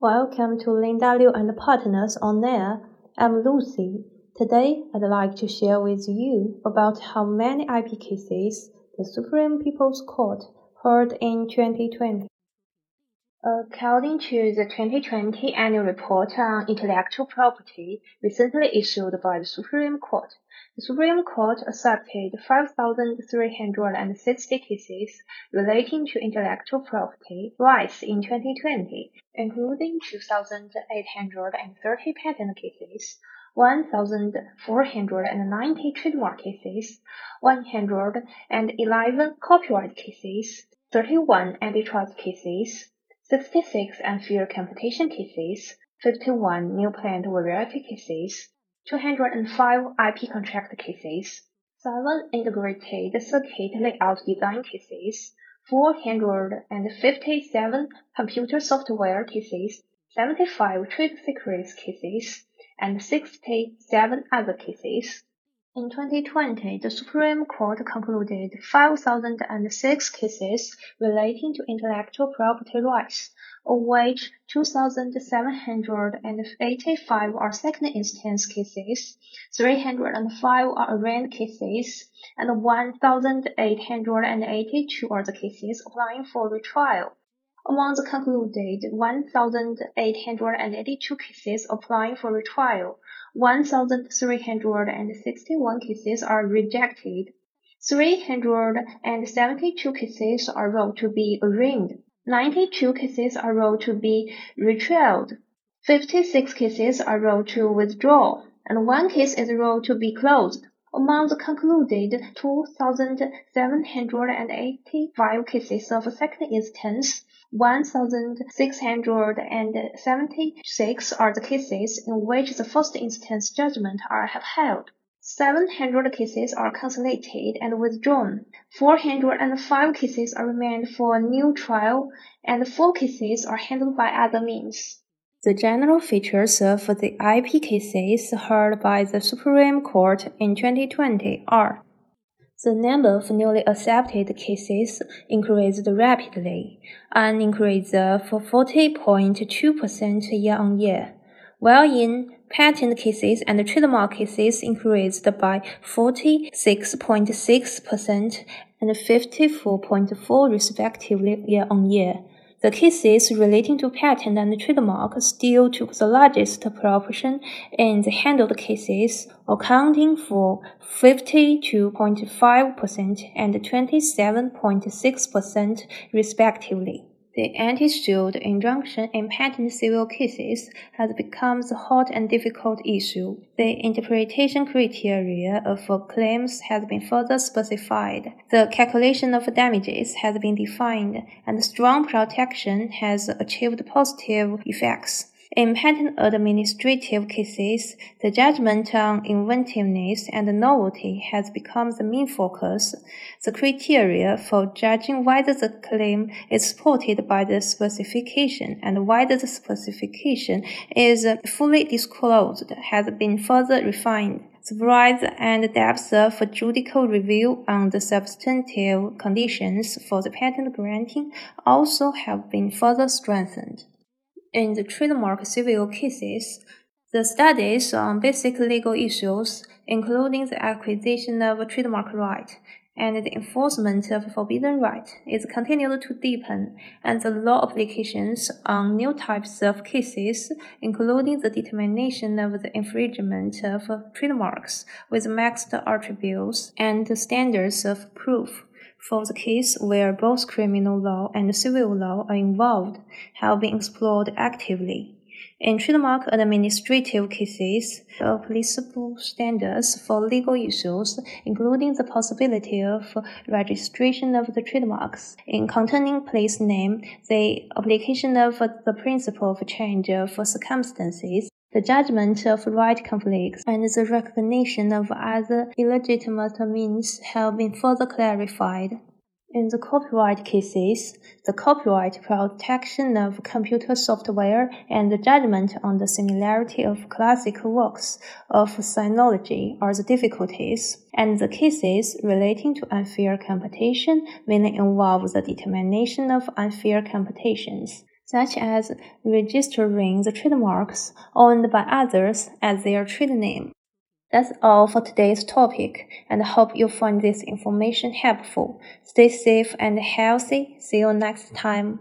Welcome to Linda Liu and Partners on Air. I'm Lucy. Today, I'd like to share with you about how many IP cases the Supreme People's Court heard in 2020. According to the 2020 Annual Report on Intellectual Property recently issued by the Supreme Court, the Supreme Court accepted 5,360 cases relating to intellectual property rights in 2020, including 2,830 patent cases, 1,490 trademark cases, 111 copyright cases, 31 antitrust cases, 66 unfair competition cases, 51 new plant variety cases, 205 IP contract cases, 7 integrated circuit layout design cases, 457 computer software cases, 75 trade secrets cases, and 67 other cases. In 2020, the Supreme Court concluded 5,006 cases relating to intellectual property rights, of which 2,785 are second instance cases, 305 are arraigned cases, and 1,882 are the cases applying for retrial. Among the concluded 1,882 cases applying for retrial, 1,361 cases are rejected. 372 cases are ruled to be arraigned. 92 cases are ruled to be retrialed. 56 cases are ruled to withdraw, and one case is ruled to be closed. Among the concluded 2,785 cases of second instance, 1,676 are the cases in which the first instance judgment are upheld. 700 cases are consolidated and withdrawn. 405 cases are remanded for a new trial, and 4 cases are handled by other means. The general features of the IP cases heard by the Supreme Court in 2020 are the number of newly accepted cases increased rapidly, an increase of 40.2% year-on-year, while in patent cases and trademark cases increased by 46.6% and 54.4% respectively year-on-year. The cases relating to patent and trademark still took the largest proportion in the handled cases, accounting for 52.5% and 27.6% respectively. The anti-suit injunction in patent civil cases has become the hot and difficult issue. The interpretation criteria of claims has been further specified. The calculation of damages has been defined, and strong protection has achieved positive effects. In patent administrative cases, the judgment on inventiveness and novelty has become the main focus. The criteria for judging whether the claim is supported by the specification and whether the specification is fully disclosed has been further refined. The breadth and depth of judicial review on the substantive conditions for the patent granting also have been further strengthened. In the trademark civil cases, the studies on basic legal issues, including the acquisition of a trademark right and the enforcement of forbidden right, is continued to deepen, and the law applications on new types of cases, including the determination of the infringement of trademarks with mixed attributes and standards of proof, for the case where both criminal law and civil law are involved have been explored actively. In trademark administrative cases, uh, applicable standards for legal issues, including the possibility of registration of the trademarks in containing place name, the application of the principle of change of circumstances, the judgment of right conflicts and the recognition of other illegitimate means have been further clarified. In the copyright cases, the copyright protection of computer software and the judgment on the similarity of classic works of sinology are the difficulties, and the cases relating to unfair competition mainly involve the determination of unfair competitions. Such as registering the trademarks owned by others as their trade name. That's all for today's topic, and I hope you find this information helpful. Stay safe and healthy. See you next time.